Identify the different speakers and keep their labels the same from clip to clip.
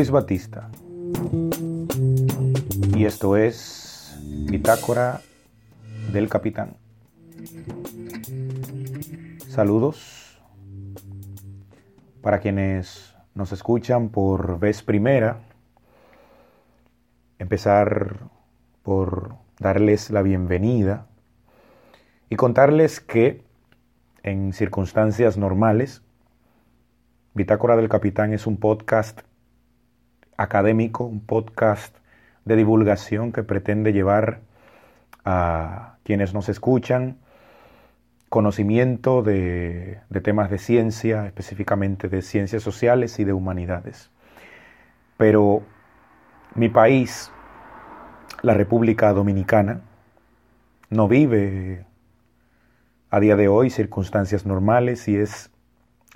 Speaker 1: Luis Batista y esto es Bitácora del Capitán. Saludos para quienes nos escuchan por vez primera. Empezar por darles la bienvenida y contarles que en circunstancias normales, Bitácora del Capitán es un podcast académico, un podcast de divulgación que pretende llevar a quienes nos escuchan conocimiento de, de, temas de ciencia, específicamente de ciencias sociales y de humanidades. Pero mi país, la República Dominicana, no vive a día de hoy circunstancias normales y es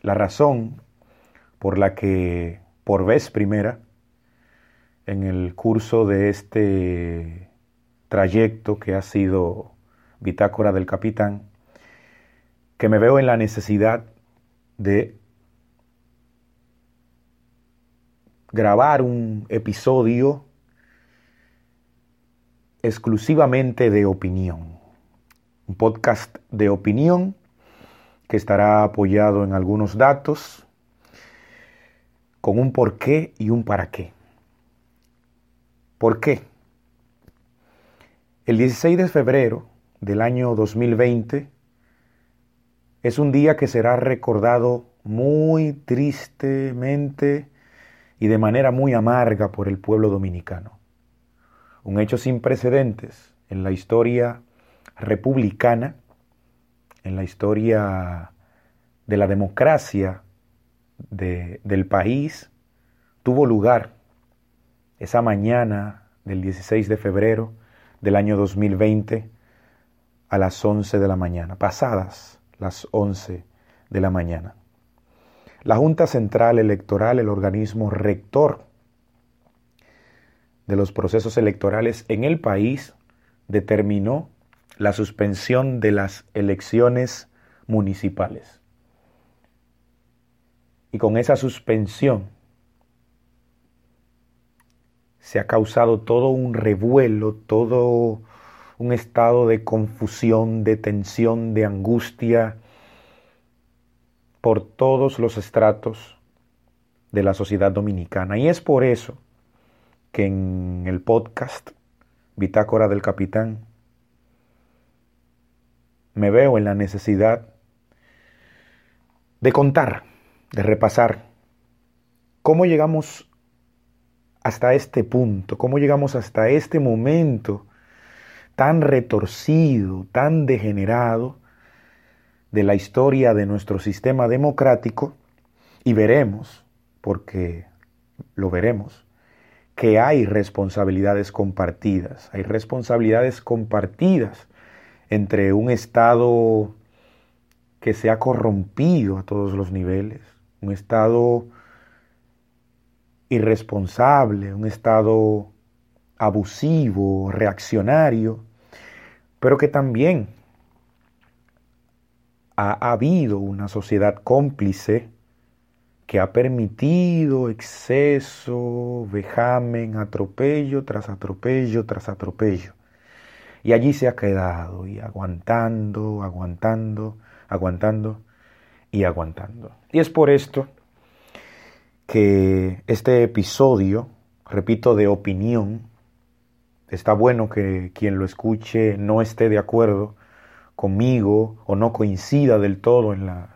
Speaker 1: la razón por la que por vez primera en el curso de este trayecto que ha sido Bitácora del Capitán, que me veo en la necesidad de grabar un episodio exclusivamente de opinión un podcast de opinión que estará apoyado en algunos datos con un por qué y un para qué. ¿Por qué? El 16 de febrero del año 2020 es un día que será recordado muy tristemente y de manera muy amarga por el pueblo dominicano. Un hecho sin precedentes en la historia republicana, en la historia de la democracia del país, tuvo lugar esa mañana del 16 de febrero del año 2020 a las 11 de la mañana, pasadas las 11 de la mañana. La Junta Central Electoral, el organismo rector de los procesos electorales en el país, determinó la suspensión de las elecciones municipales. Y con esa suspensión se ha causado todo un revuelo, todo un estado de confusión, de tensión, de angustia por todos los estratos de la sociedad dominicana. Y es por eso que en el podcast Bitácora del Capitán me veo en la necesidad de contar, de repasar cómo llegamos hasta este punto, cómo llegamos hasta este momento tan retorcido, tan degenerado de la historia de nuestro sistema democrático y veremos, porque lo veremos, que hay responsabilidades compartidas, hay responsabilidades compartidas entre un Estado que se ha corrompido a todos los niveles, un Estado irresponsable, un Estado abusivo, reaccionario, pero que también ha habido una sociedad cómplice que ha permitido exceso, vejamen, atropello tras atropello tras atropello. Y allí se ha quedado y aguantando, aguantando, aguantando y aguantando. Y es por esto que este episodio, repito, de opinión, está bueno que quien lo escuche no esté de acuerdo conmigo o no coincida del todo en las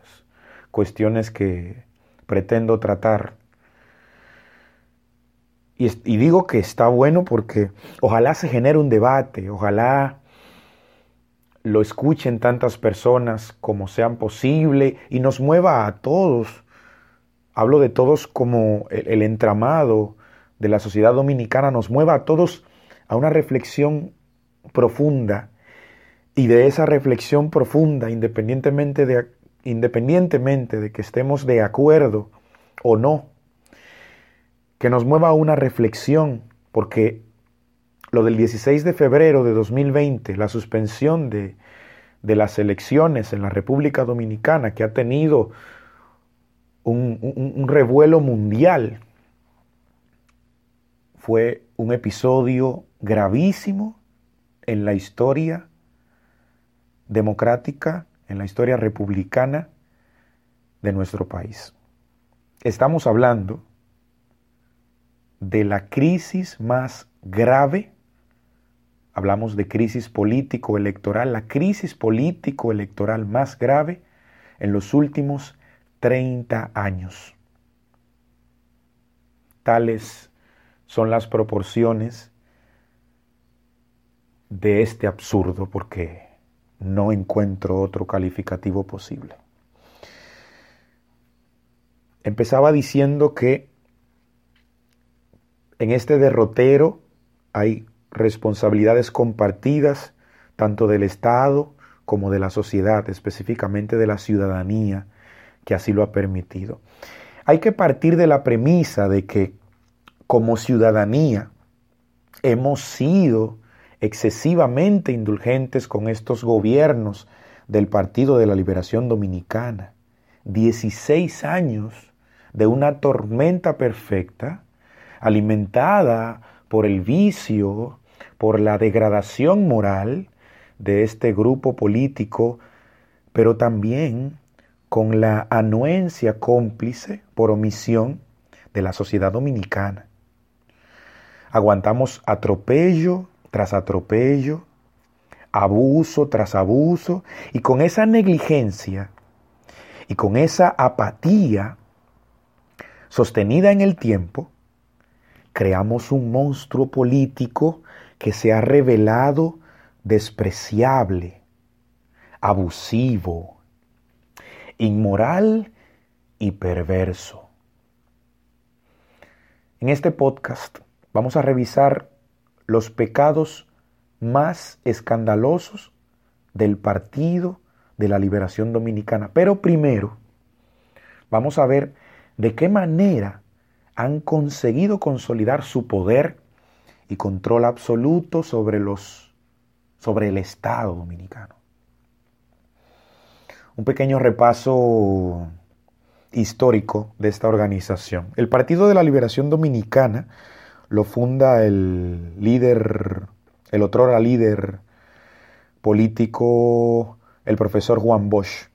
Speaker 1: cuestiones que pretendo tratar y, digo que está bueno porque ojalá se genere un debate, ojalá lo escuchen tantas personas como sean posible y nos mueva a todos. Hablo de todos como el, entramado de la sociedad dominicana nos mueva a todos a una reflexión profunda y de esa reflexión profunda, independientemente de, independientemente de que estemos de acuerdo o no que nos mueva a una reflexión, porque lo del 16 de febrero de 2020, la suspensión de, de las elecciones en la República Dominicana, que ha tenido un, revuelo mundial, fue un episodio gravísimo en la historia democrática, en la historia republicana de nuestro país. Estamos hablando de la crisis más grave, hablamos de crisis político-electoral, la crisis político-electoral más grave en los últimos 30 años. Tales son las proporciones de este absurdo porque no encuentro otro calificativo posible. Empezaba diciendo que en este derrotero hay responsabilidades compartidas tanto del Estado como de la sociedad, específicamente de la ciudadanía, que así lo ha permitido. Hay que partir de la premisa de que como ciudadanía hemos sido excesivamente indulgentes con estos gobiernos del Partido de la Liberación Dominicana. 16 años de una tormenta perfecta, alimentada por el vicio, por la degradación moral de este grupo político, pero también con la anuencia cómplice por omisión de la sociedad dominicana. Aguantamos atropello tras atropello, abuso tras abuso, y con esa negligencia y con esa apatía sostenida en el tiempo, creamos un monstruo político que se ha revelado despreciable, abusivo, inmoral y perverso. En este podcast vamos a revisar los pecados más escandalosos del Partido de la Liberación Dominicana. Pero primero, vamos a ver de qué manera han conseguido consolidar su poder y control absoluto sobre los sobre el Estado dominicano. Un pequeño repaso histórico de esta organización. El Partido de la Liberación Dominicana lo funda el líder, el otrora líder político, el profesor Juan Bosch,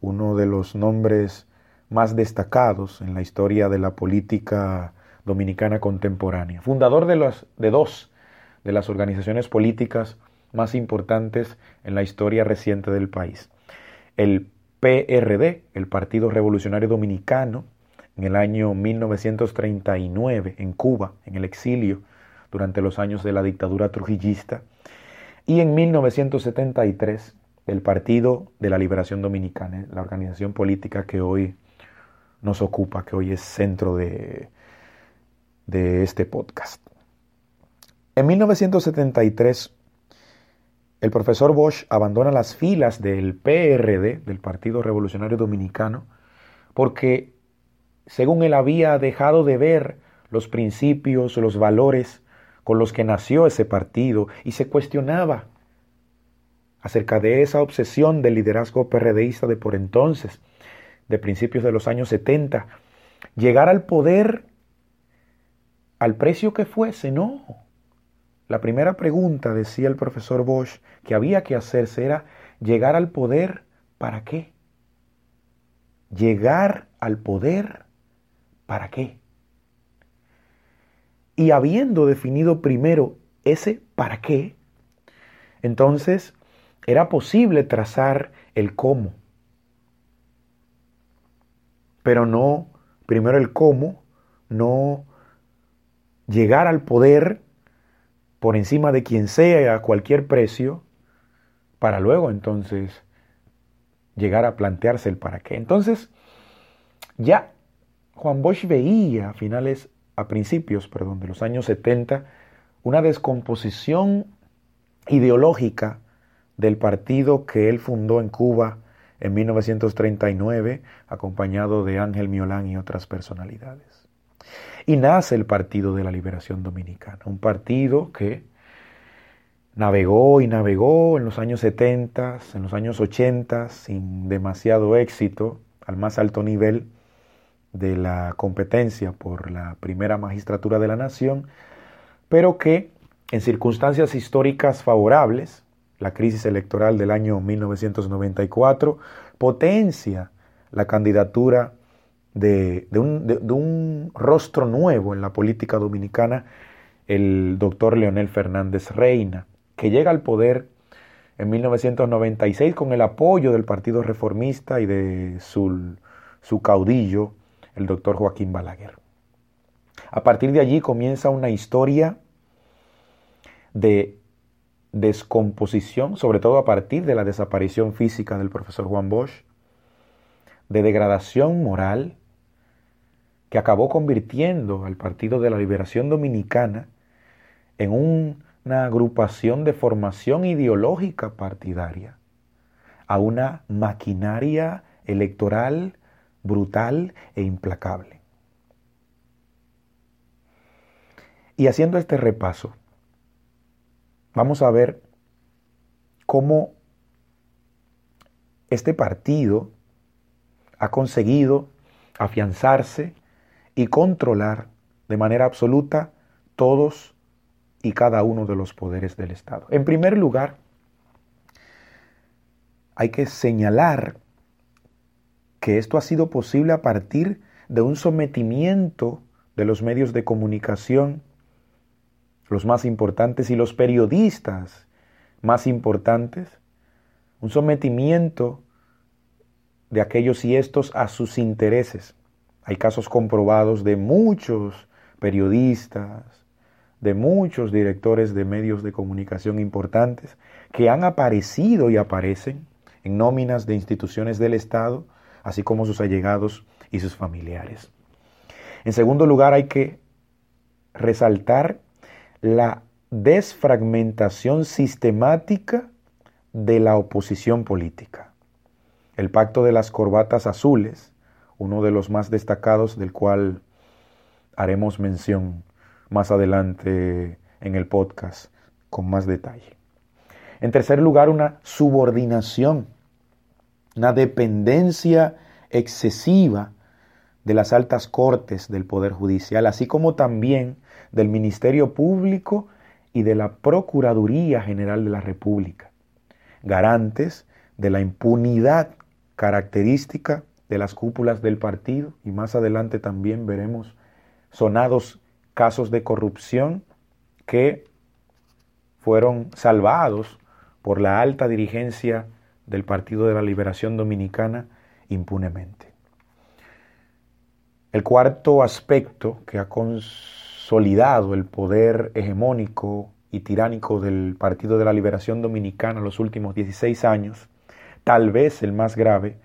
Speaker 1: uno de los nombres más destacados en la historia de la política dominicana contemporánea, fundador de, los, de dos de las organizaciones políticas más importantes en la historia reciente del país. El PRD, el Partido Revolucionario Dominicano, en el año 1939 en Cuba, en el exilio, durante los años de la dictadura trujillista, y en 1973 el Partido de la Liberación Dominicana, la organización política que hoy nos ocupa, que hoy es centro de, de este podcast. En 1973, el profesor Bosch abandona las filas del PRD, del Partido Revolucionario Dominicano, porque según él había dejado de ver los principios, los valores con los que nació ese partido y se cuestionaba acerca de esa obsesión del liderazgo PRDista de por entonces, de principios de los años 70, llegar al poder al precio que fuese, no. La primera pregunta, decía el profesor Bosch, que había que hacerse era llegar al poder, ¿para qué? Llegar al poder ¿Para qué? Y habiendo definido primero ese para qué, entonces era posible trazar el cómo. Pero no, primero el cómo, no llegar al poder por encima de quien sea a cualquier precio, para luego entonces llegar a plantearse el para qué. Entonces, ya Juan Bosch veía a finales, a principios, perdón, de los años 70, una descomposición ideológica del partido que él fundó en Cuba en 1939, acompañado de Ángel Miolán y otras personalidades. Y nace el Partido de la Liberación Dominicana, un partido que navegó y navegó en los años 70, en los años 80, sin demasiado éxito, al más alto nivel, de la competencia por la primera magistratura de la nación, pero que en circunstancias históricas favorables, la crisis electoral del año 1994 potencia la candidatura de, un, rostro nuevo en la política dominicana, el doctor Leonel Fernández Reina, que llega al poder en 1996 con el apoyo del Partido Reformista y de su, su caudillo, el doctor Joaquín Balaguer. A partir de allí comienza una historia de descomposición, sobre todo a partir de la desaparición física del profesor Juan Bosch, de degradación moral, que acabó convirtiendo al Partido de la Liberación Dominicana en una agrupación de formación ideológica partidaria, a una maquinaria electoral brutal e implacable. Y haciendo este repaso, vamos a ver cómo este partido ha conseguido afianzarse y controlar de manera absoluta todos y cada uno de los poderes del Estado. En primer lugar, hay que señalar que esto ha sido posible a partir de un sometimiento de los medios de comunicación, los más importantes, y los periodistas más importantes, un sometimiento de aquellos y estos a sus intereses. Hay casos comprobados de muchos periodistas, de muchos directores de medios de comunicación importantes que han aparecido y aparecen en nóminas de instituciones del Estado así como sus allegados y sus familiares. En segundo lugar, hay que resaltar la desfragmentación sistemática de la oposición política. El pacto de las corbatas azules, uno de los más destacados del cual haremos mención más adelante en el podcast con más detalle. En tercer lugar, una subordinación una dependencia excesiva de las altas cortes del Poder Judicial, así como también del Ministerio Público y de la Procuraduría General de la República, garantes de la impunidad característica de las cúpulas del partido y más adelante también veremos sonados casos de corrupción que fueron salvados por la alta dirigencia del Partido de la Liberación Dominicana impunemente. El cuarto aspecto que ha consolidado el poder hegemónico y tiránico del Partido de la Liberación Dominicana los últimos 16 años, tal vez el más grave,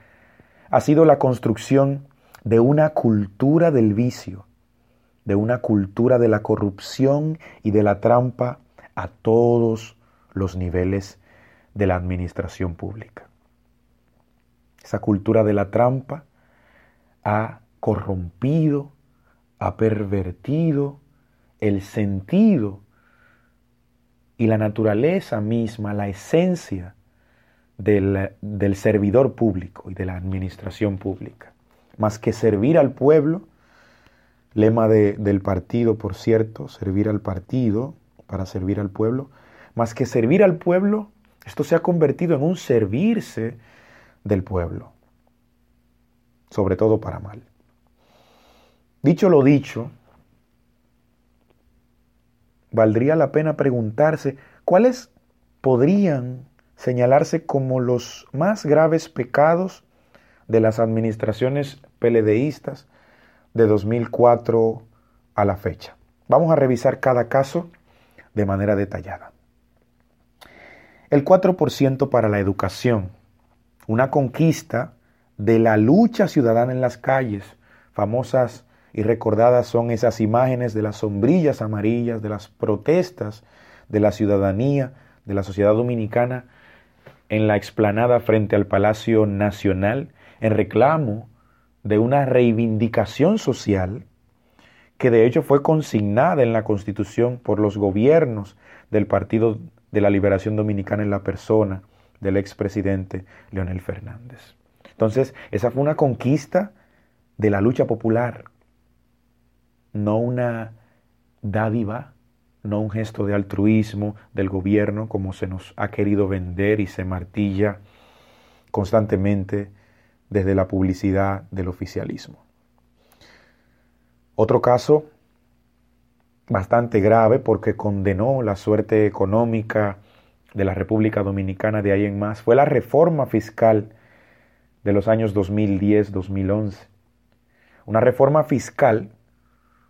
Speaker 1: ha sido la construcción de una cultura del vicio, de una cultura de la corrupción y de la trampa a todos los niveles de la administración pública. Esa cultura de la trampa ha corrompido, ha pervertido el sentido y la naturaleza misma, la esencia del, servidor público y de la administración pública. Más que servir al pueblo, lema del partido, por cierto, servir al partido para servir al pueblo, más que servir al pueblo, esto se ha convertido en un servirse del pueblo, sobre todo para mal. Dicho lo dicho, valdría la pena preguntarse cuáles podrían señalarse como los más graves pecados de las administraciones peledeístas de 2004 a la fecha. Vamos a revisar cada caso de manera detallada. El 4% para la educación, una conquista de la lucha ciudadana en las calles. Famosas y recordadas son esas imágenes de las sombrillas amarillas, de las protestas de la ciudadanía, de la sociedad dominicana en la explanada frente al Palacio Nacional en reclamo de una reivindicación social que de hecho fue consignada en la Constitución por los gobiernos del Partido de la liberación dominicana en la persona del expresidente Leonel Fernández. Entonces, esa fue una conquista de la lucha popular, no una dádiva, no un gesto de altruismo del gobierno como se nos ha querido vender y se martilla constantemente desde la publicidad del oficialismo. Otro caso bastante grave porque condenó la suerte económica de la República Dominicana de ahí en más fue la reforma fiscal de los años 2010-2011. Una reforma fiscal,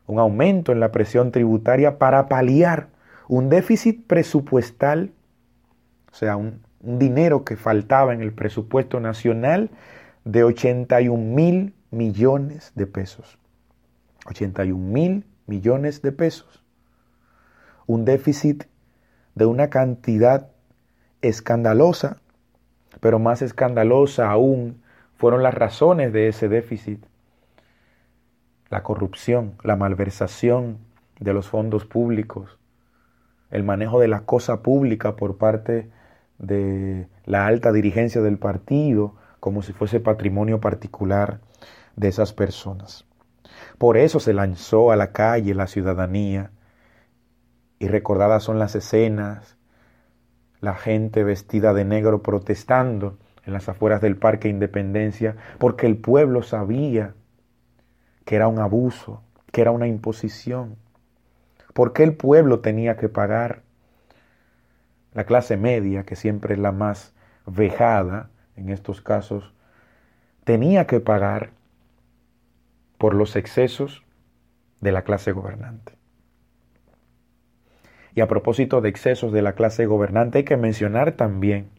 Speaker 1: un aumento en la presión tributaria para paliar un déficit presupuestal, o sea, un, un dinero que faltaba en el presupuesto nacional de 81 mil millones de pesos. 81 mil millones de pesos. Un déficit de una cantidad escandalosa, pero más escandalosa aún fueron las razones de ese déficit. La corrupción, la malversación de los fondos públicos, el manejo de la cosa pública por parte de la alta dirigencia del partido, como si fuese patrimonio particular de esas personas. Por eso se lanzó a la calle la ciudadanía y recordadas son las escenas, la gente vestida de negro protestando en las afueras del Parque Independencia, porque el pueblo sabía que era un abuso, que era una imposición. porque el pueblo tenía que pagar? La clase media, que siempre es la más vejada en estos casos, tenía que pagar por los excesos de la clase gobernante. Y a propósito de excesos de la clase gobernante, hay que mencionar también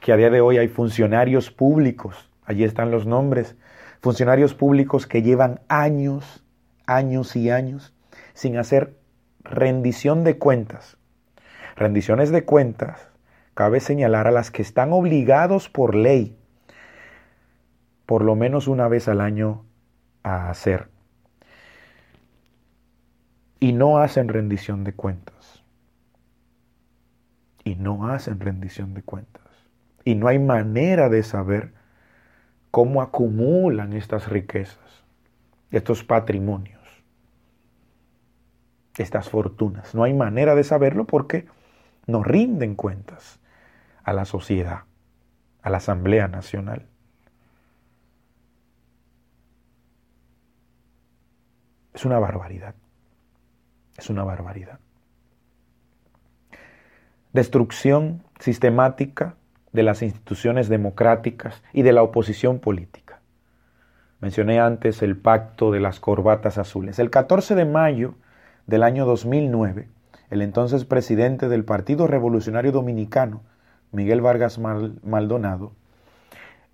Speaker 1: que a día de hoy hay funcionarios públicos, allí están los nombres, funcionarios públicos que llevan años, años y años sin hacer rendición de cuentas. Rendiciones de cuentas, cabe señalar a las que están obligados por ley, por lo menos una vez al año a hacer. Y no hacen rendición de cuentas. Y no hacen rendición de cuentas. Y no hay manera de saber cómo acumulan estas riquezas, estos patrimonios, estas fortunas. No hay manera de saberlo porque no rinden cuentas a la sociedad, a la Asamblea Nacional. Es una barbaridad. Es una barbaridad. Destrucción sistemática de las instituciones democráticas y de la oposición política. Mencioné antes el pacto de las corbatas azules. El 14 de mayo del año 2009, el entonces presidente del Partido Revolucionario Dominicano, Miguel Vargas Maldonado,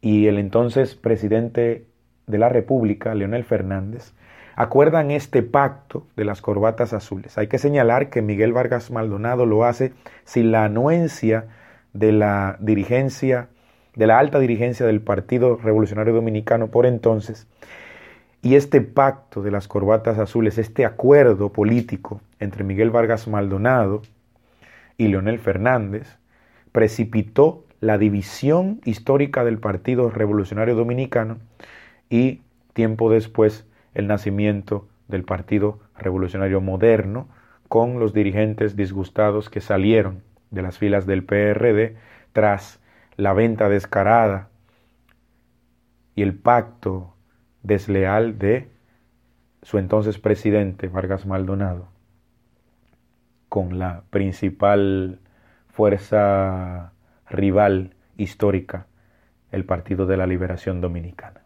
Speaker 1: y el entonces presidente de la República, Leonel Fernández, acuerdan este pacto de las corbatas azules. Hay que señalar que Miguel Vargas Maldonado lo hace sin la anuencia de la dirigencia, de la alta dirigencia del Partido Revolucionario Dominicano por entonces. Y este pacto de las corbatas azules, este acuerdo político entre Miguel Vargas Maldonado y Leonel Fernández, precipitó la división histórica del Partido Revolucionario Dominicano y tiempo después el nacimiento del Partido Revolucionario Moderno, con los dirigentes disgustados que salieron de las filas del PRD tras la venta descarada y el pacto desleal de su entonces presidente Vargas Maldonado con la principal fuerza rival histórica, el Partido de la Liberación Dominicana.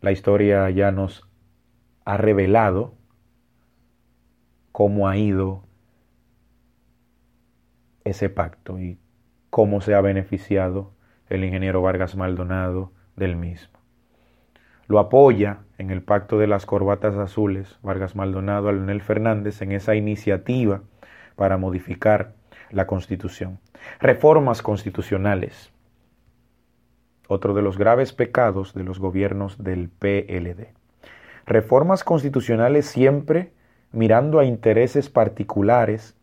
Speaker 1: La historia ya nos ha revelado cómo ha ido ese pacto y cómo se ha beneficiado el ingeniero Vargas Maldonado del mismo. Lo apoya en el pacto de las corbatas azules Vargas Maldonado a Leonel Fernández en esa iniciativa para modificar la constitución. Reformas constitucionales otro de los graves pecados de los gobiernos del PLD. Reformas constitucionales siempre mirando a intereses particulares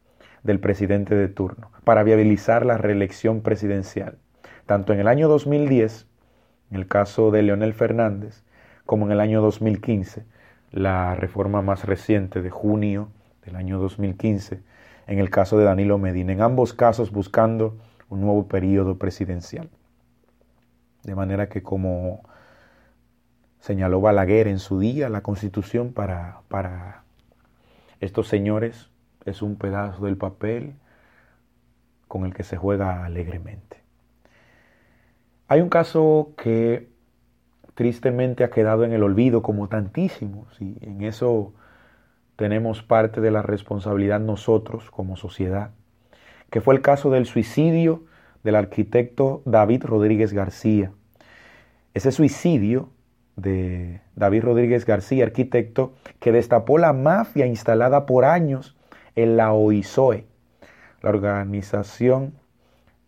Speaker 1: del presidente de turno, para viabilizar la reelección presidencial, tanto en el año 2010, en el caso de Leonel Fernández, como en el año 2015, la reforma más reciente de junio del año 2015 en el caso de Danilo Medina, en ambos casos buscando un nuevo periodo presidencial. De manera que como señaló Balaguer en su día, la constitución para, para estos señores es un pedazo del papel con el que se juega alegremente. Hay un caso que tristemente ha quedado en el olvido como tantísimos y en eso tenemos parte de la responsabilidad nosotros como sociedad, que fue el caso del suicidio del arquitecto David Rodríguez García. Ese suicidio de David Rodríguez García, arquitecto, que destapó la mafia instalada por años en la OISOE, la Organización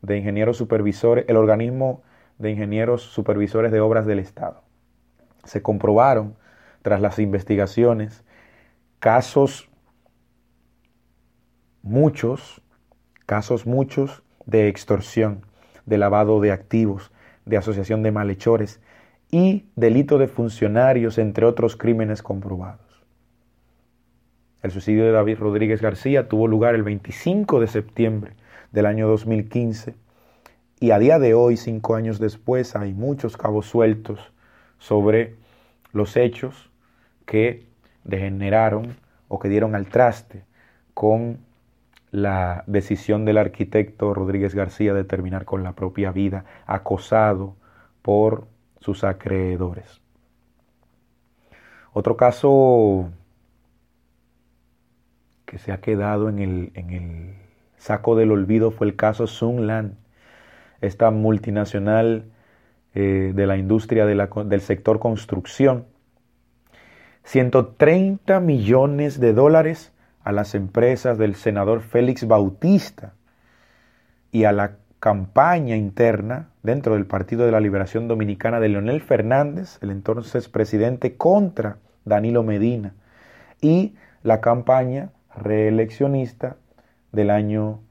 Speaker 1: de Ingenieros Supervisores, el organismo de ingenieros supervisores de obras del Estado. Se comprobaron, tras las investigaciones, casos muchos, casos muchos de extorsión, de lavado de activos, de asociación de malhechores y delito de funcionarios, entre otros crímenes comprobados. El suicidio de David Rodríguez García tuvo lugar el 25 de septiembre del año 2015 y a día de hoy, cinco años después, hay muchos cabos sueltos sobre los hechos que degeneraron o que dieron al traste con la decisión del arquitecto Rodríguez García de terminar con la propia vida, acosado por sus acreedores. Otro caso que se ha quedado en el, en el saco del olvido fue el caso Sunland, esta multinacional eh, de la industria del sector construcción. 130 millones de dólares a las empresas del senador Félix Bautista y a la campaña interna dentro del Partido de la Liberación Dominicana de Leonel Fernández, el entonces presidente, contra Danilo Medina, y la campaña reeleccionista del año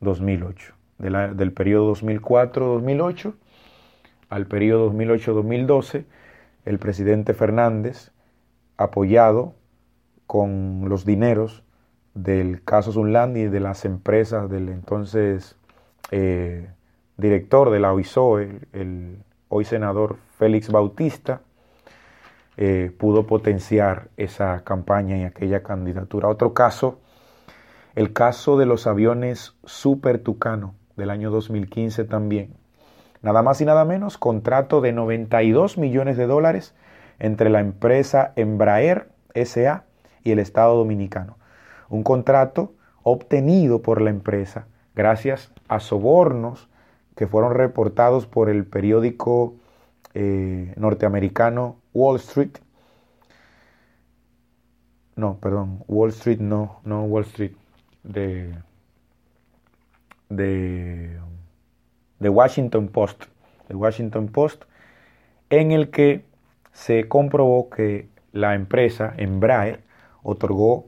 Speaker 1: 2008 del periodo 2004-2008 al periodo 2008-2012, el presidente Fernández, apoyado con los dineros del caso Sunland y de las empresas del entonces eh, director de la OISO, el, hoy senador Félix Bautista, eh, pudo potenciar esa campaña y aquella candidatura. Otro caso, el caso de los aviones Super Tucano del año 2015 también. Nada más y nada menos, contrato de 92 millones de dólares entre la empresa Embraer SA y el Estado Dominicano. Un contrato obtenido por la empresa gracias a sobornos que fueron reportados por el periódico eh, norteamericano Wall Street. No, perdón, Wall Street no, no Wall Street, de de, de Washington Post, de Washington Post, en el que se comprobó que la empresa Embraer otorgó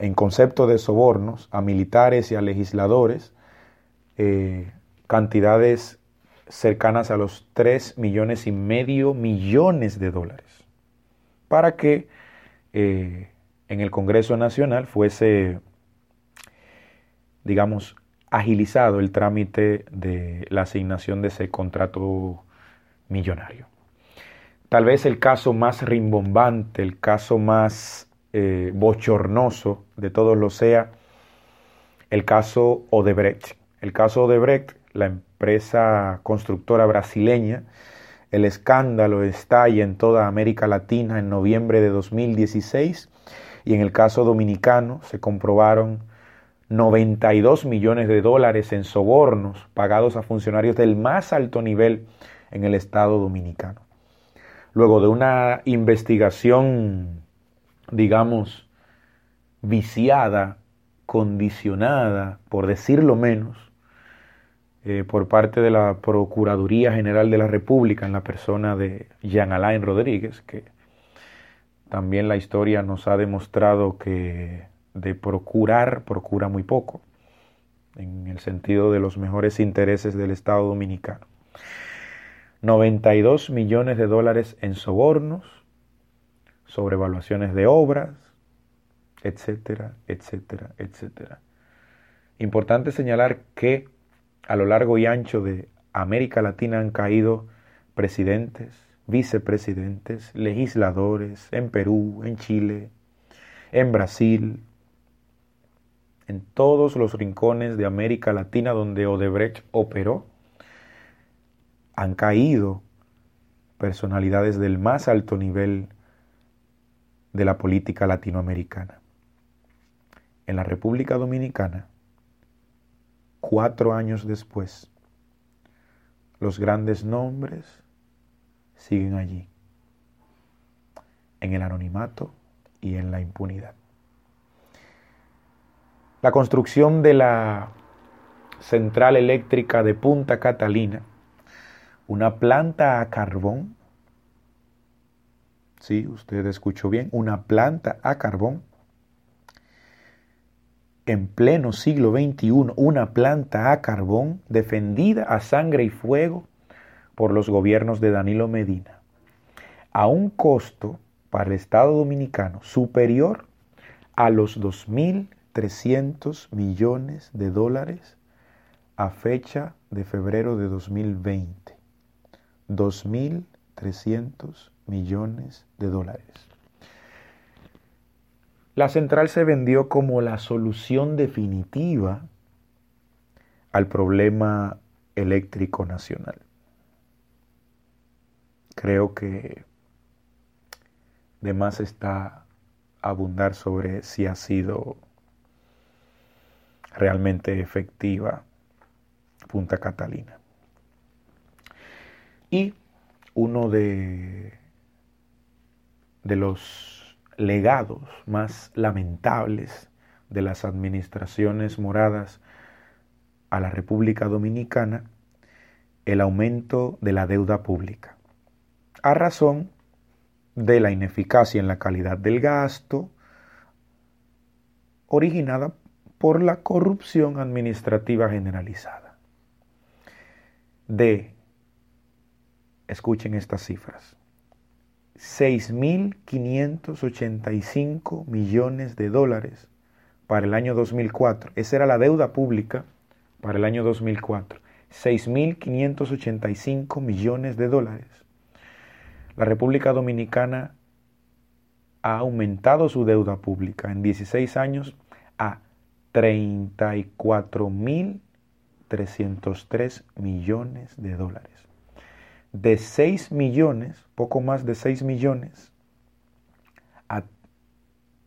Speaker 1: en concepto de sobornos a militares y a legisladores eh, cantidades cercanas a los 3 millones y medio millones de dólares para que eh, en el Congreso Nacional fuese, digamos, agilizado el trámite de la asignación de ese contrato millonario. Tal vez el caso más rimbombante, el caso más eh, bochornoso de todos lo sea el caso Odebrecht. El caso Odebrecht, la empresa constructora brasileña, el escándalo estalla en toda América Latina en noviembre de 2016 y en el caso dominicano se comprobaron 92 millones de dólares en sobornos pagados a funcionarios del más alto nivel en el Estado dominicano. Luego de una investigación, digamos, viciada, condicionada, por decirlo menos, eh, por parte de la Procuraduría General de la República en la persona de Jean Alain Rodríguez, que también la historia nos ha demostrado que de procurar, procura muy poco, en el sentido de los mejores intereses del Estado dominicano. 92 millones de dólares en sobornos, sobre evaluaciones de obras, etcétera, etcétera, etcétera. Importante señalar que a lo largo y ancho de América Latina han caído presidentes, vicepresidentes, legisladores en Perú, en Chile, en Brasil, en todos los rincones de América Latina donde Odebrecht operó, han caído personalidades del más alto nivel de la política latinoamericana. En la República Dominicana, cuatro años después, los grandes nombres siguen allí, en el anonimato y en la impunidad. La construcción de la central eléctrica de Punta Catalina, una planta a carbón, sí, usted escuchó bien, una planta a carbón, en pleno siglo XXI, una planta a carbón defendida a sangre y fuego por los gobiernos de Danilo Medina, a un costo para el Estado dominicano superior a los 2.300 millones de dólares a fecha de febrero de 2020. 2.300 millones de dólares. La central se vendió como la solución definitiva al problema eléctrico nacional. Creo que de más está abundar sobre si ha sido realmente efectiva Punta Catalina. Y uno de, de los legados más lamentables de las administraciones moradas a la República Dominicana, el aumento de la deuda pública, a razón de la ineficacia en la calidad del gasto originada por la corrupción administrativa generalizada. Escuchen estas cifras, 6.585 millones de dólares para el año 2004. Esa era la deuda pública para el año 2004. 6.585 millones de dólares la República Dominicana ha aumentado su deuda pública en 16 años a 34.303 millones de dólares. De 6 millones, poco más de 6 millones, a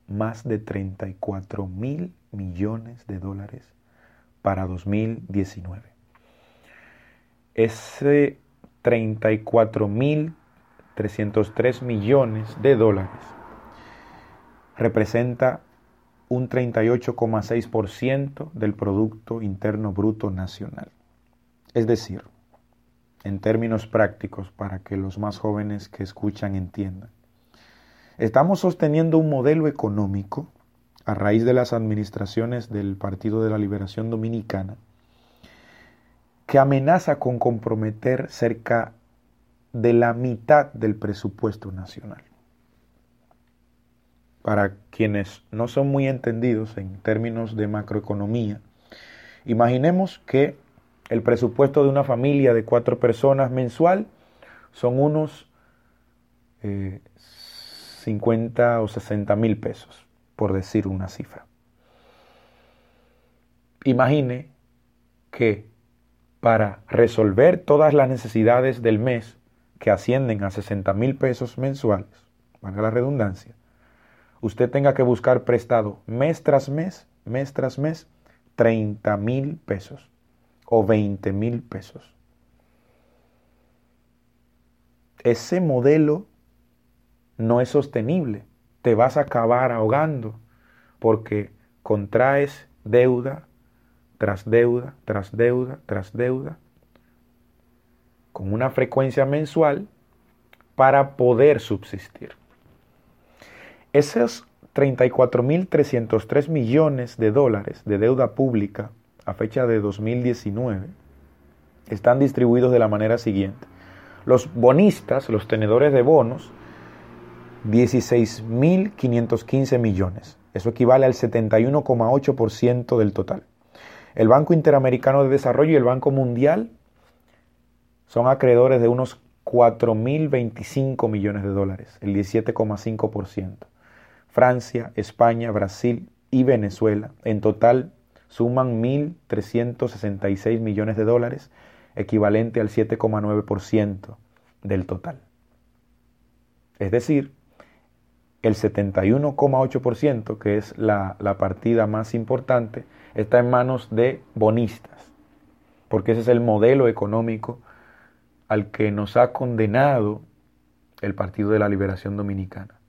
Speaker 1: más de 34 mil millones de dólares para 2019. Ese 34 mil 303 millones de dólares, representa un 38,6% del Producto Interno Bruto Nacional. Es decir, en términos prácticos, para que los más jóvenes que escuchan entiendan, estamos sosteniendo un modelo económico a raíz de las administraciones del Partido de la Liberación Dominicana que amenaza con comprometer cerca de la mitad del presupuesto nacional. Para quienes no son muy entendidos en términos de macroeconomía, imaginemos que el presupuesto de una familia de cuatro personas mensual son unos 50 eh, o 60 mil pesos, por decir una cifra. Imagine que para resolver todas las necesidades del mes que ascienden a 60 mil pesos mensuales, valga la redundancia, usted tenga que buscar prestado mes tras mes, mes tras mes, 30 mil pesos o 20 mil pesos. Ese modelo no es sostenible. Te vas a acabar ahogando porque contraes deuda tras deuda, tras deuda, tras deuda con una frecuencia mensual para poder subsistir. Esos 34.303 millones de dólares de deuda pública a fecha de 2019 están distribuidos de la manera siguiente. Los bonistas, los tenedores de bonos, 16.515 millones. Eso equivale al 71,8% del total. El Banco Interamericano de Desarrollo y el Banco Mundial son acreedores de unos 4.025 millones de dólares, el 17,5%. Francia, España, Brasil y Venezuela en total suman 1.366 millones de dólares, equivalente al 7,9% del total. Es decir, el 71,8%, que es la, partida más importante, está en manos de bonistas, porque ese es el modelo económico al que nos ha condenado el Partido de la Liberación Dominicana.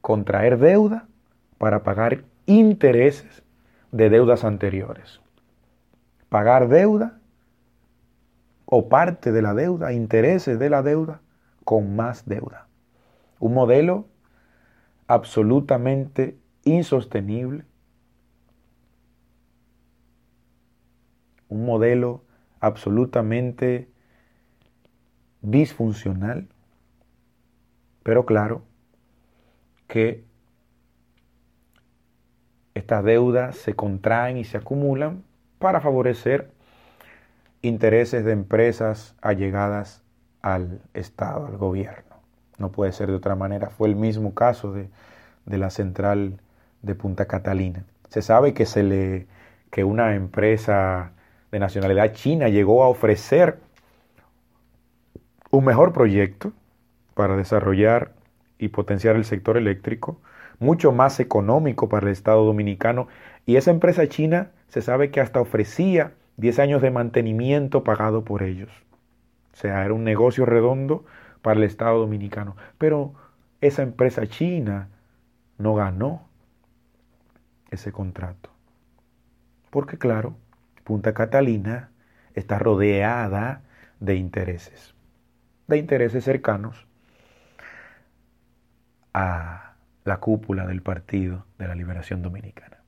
Speaker 1: Contraer deuda para pagar intereses de deudas anteriores. Pagar deuda o parte de la deuda, intereses de la deuda, con más deuda. Un modelo absolutamente insostenible. Un modelo absolutamente disfuncional. Pero claro que estas deudas se contraen y se acumulan para favorecer intereses de empresas allegadas al Estado, al gobierno. No puede ser de otra manera. Fue el mismo caso de, de la central de Punta Catalina. Se sabe que, se le, que una empresa de nacionalidad china llegó a ofrecer un mejor proyecto para desarrollar y potenciar el sector eléctrico, mucho más económico para el Estado dominicano, y esa empresa china se sabe que hasta ofrecía 10 años de mantenimiento pagado por ellos. O sea, era un negocio redondo para el Estado dominicano. Pero esa empresa china no ganó ese contrato. Porque claro, Punta Catalina está rodeada de intereses, de intereses cercanos a la cúpula del Partido de la Liberación Dominicana.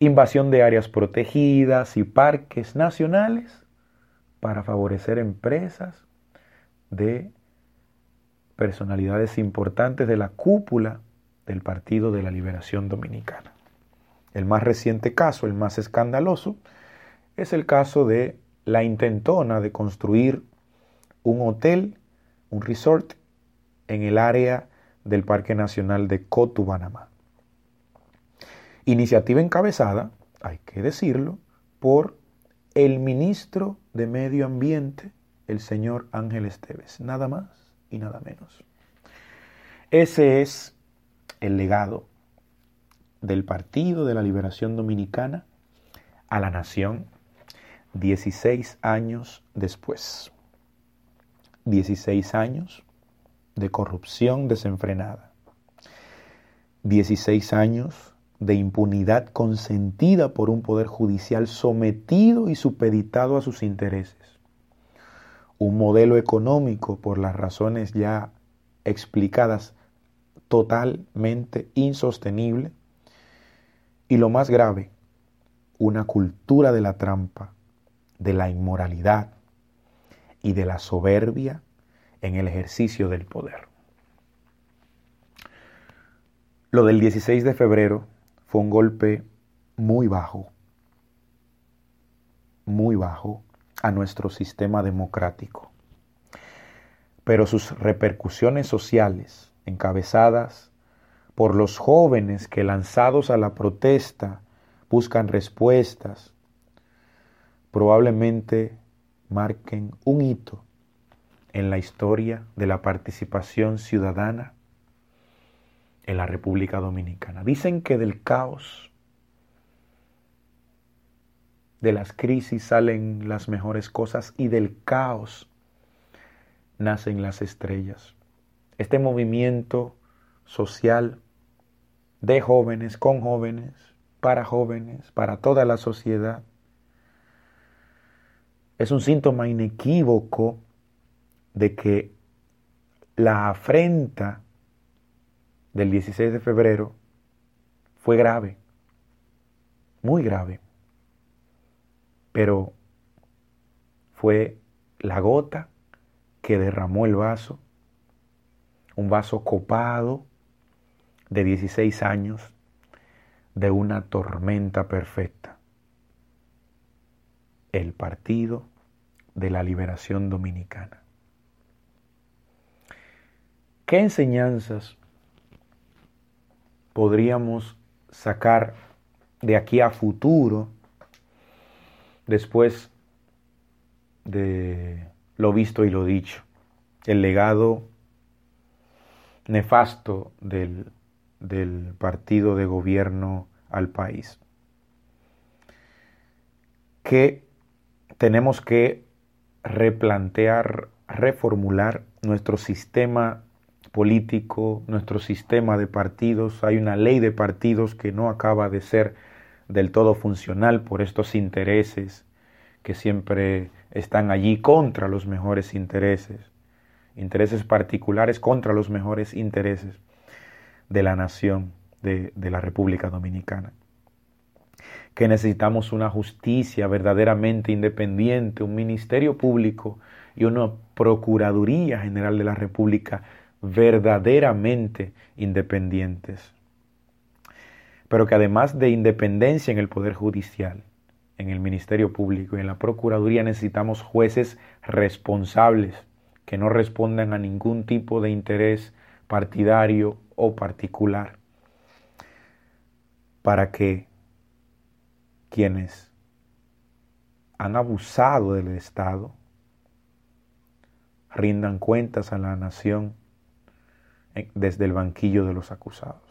Speaker 1: Invasión de áreas protegidas y parques nacionales para favorecer empresas de personalidades importantes de la cúpula del Partido de la Liberación Dominicana. El más reciente caso, el más escandaloso, es el caso de la intentona de construir un hotel, un resort, en el área del Parque Nacional de Cotubanamá. Iniciativa encabezada, hay que decirlo, por el ministro de Medio Ambiente, el señor Ángel Esteves, nada más y nada menos. Ese es el legado del Partido de la Liberación Dominicana a la nación 16 años después. 16 años de corrupción desenfrenada. 16 años de impunidad consentida por un poder judicial sometido y supeditado a sus intereses. Un modelo económico, por las razones ya explicadas, totalmente insostenible. Y lo más grave, una cultura de la trampa de la inmoralidad y de la soberbia en el ejercicio del poder. Lo del 16 de febrero fue un golpe muy bajo, muy bajo a nuestro sistema democrático. Pero sus repercusiones sociales, encabezadas por los jóvenes que lanzados a la protesta buscan respuestas, probablemente marquen un hito en la historia de la participación ciudadana en la República Dominicana. Dicen que del caos, de las crisis salen las mejores cosas y del caos nacen las estrellas. Este movimiento social de jóvenes, con jóvenes, para jóvenes, para toda la sociedad, es un síntoma inequívoco de que la afrenta del 16 de febrero fue grave, muy grave, pero fue la gota que derramó el vaso, un vaso copado de 16 años de una tormenta perfecta. El Partido de la Liberación Dominicana. ¿Qué enseñanzas podríamos sacar de aquí a futuro después de lo visto y lo dicho? El legado nefasto del, del partido de gobierno al país. Que tenemos que replantear, reformular nuestro sistema político, nuestro sistema de partidos. Hay una ley de partidos que no acaba de ser del todo funcional por estos intereses que siempre están allí contra los mejores intereses, intereses particulares contra los mejores intereses de la nación de, la República Dominicana. Que necesitamos una justicia verdaderamente independiente, un ministerio público y una Procuraduría General de la República verdaderamente independientes. Pero que además de independencia en el Poder Judicial, en el Ministerio Público y en la Procuraduría necesitamos jueces responsables que no respondan a ningún tipo de interés partidario o particular para que quienes han abusado del Estado rindan cuentas a la nación desde el banquillo de los acusados.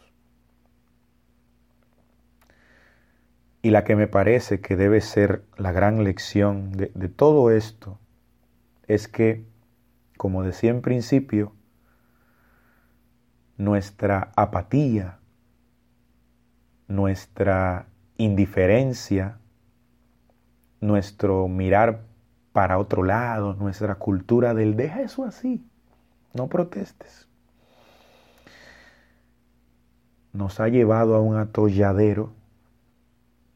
Speaker 1: Y la que me parece que debe ser la gran lección de, todo esto es que, como decía en principio, nuestra apatía nuestra indiferencia, nuestro mirar para otro lado, nuestra cultura del deja eso así, no protestes, nos ha llevado a un atolladero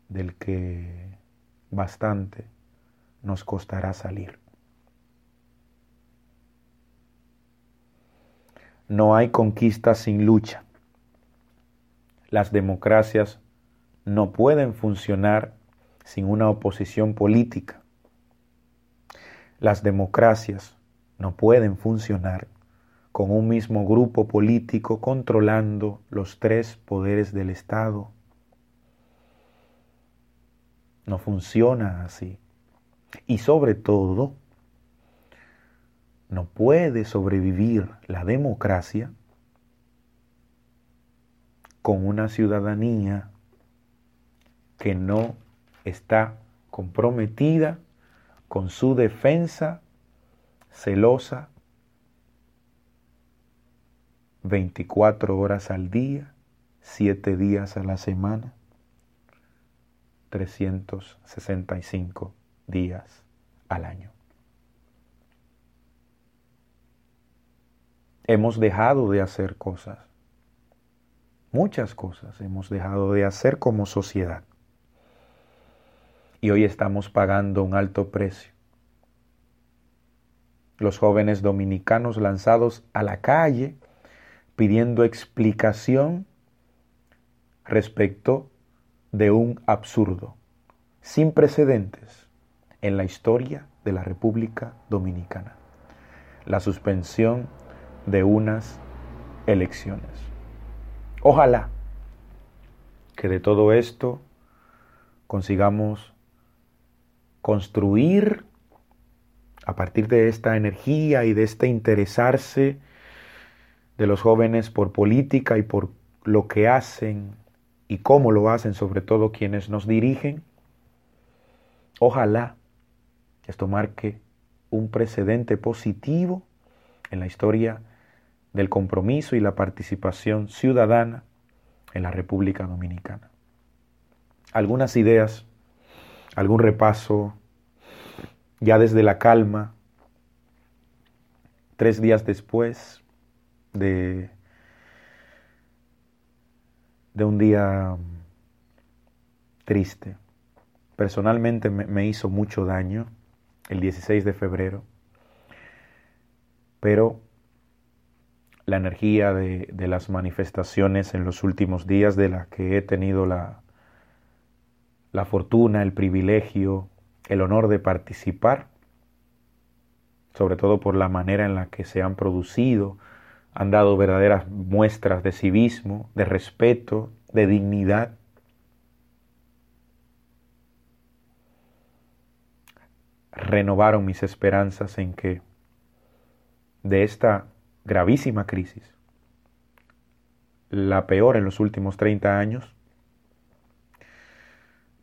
Speaker 1: del que bastante nos costará salir. No hay conquista sin lucha. Las democracias no pueden funcionar sin una oposición política. Las democracias no pueden funcionar con un mismo grupo político controlando los tres poderes del Estado. No funciona así. Y sobre todo, no puede sobrevivir la democracia con una ciudadanía que no está comprometida con su defensa celosa 24 horas al día, 7 días a la semana, 365 días al año. Hemos dejado de hacer cosas Muchas cosas hemos dejado de hacer como sociedad. Y hoy estamos pagando un alto precio. Los jóvenes dominicanos lanzados a la calle pidiendo explicación respecto de un absurdo sin precedentes en la historia de la República Dominicana. La suspensión de unas elecciones. Ojalá que de todo esto consigamos construir a partir de esta energía y de este interesarse de los jóvenes por política y por lo que hacen y cómo lo hacen, sobre todo quienes nos dirigen, ojalá esto marque un precedente positivo en la historia del compromiso y la participación ciudadana en la República Dominicana. Algunas ideas, algún repaso, ya desde la calma, tres días después de, de un día triste. Personalmente me, me hizo mucho daño el 16 de febrero, pero la energía de, de, las manifestaciones en los últimos días de las que he tenido la, la fortuna, el privilegio, el honor de participar, sobre todo por la manera en la que se han producido, han dado verdaderas muestras de civismo, de respeto, de dignidad. Renovaron mis esperanzas en que de esta gravísima crisis, la peor en los últimos 30 años,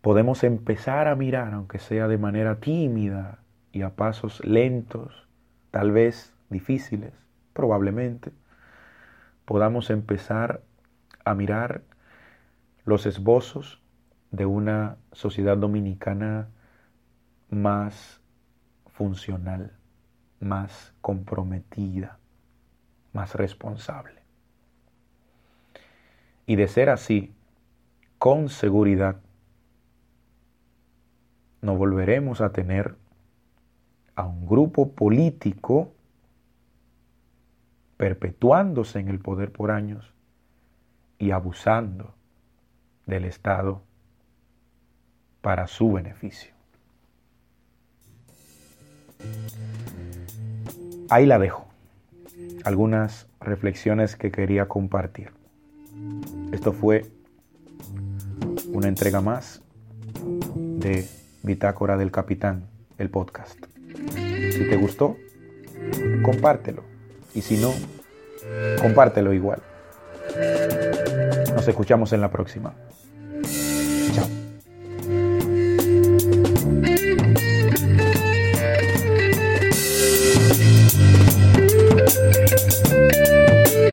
Speaker 1: podemos empezar a mirar, aunque sea de manera tímida y a pasos lentos, tal vez difíciles, probablemente, podamos empezar a mirar los esbozos de una sociedad dominicana más funcional, más comprometida, más responsable. Y de ser así, con seguridad, no volveremos a tener a un grupo político perpetuándose en el poder por años y abusando del Estado para su beneficio. Ahí la dejo. Algunas reflexiones que quería compartir. Esto fue una entrega más de Bitácora del Capitán, el podcast. Si te gustó, compártelo. Y si no, compártelo igual. Nos escuchamos en la próxima.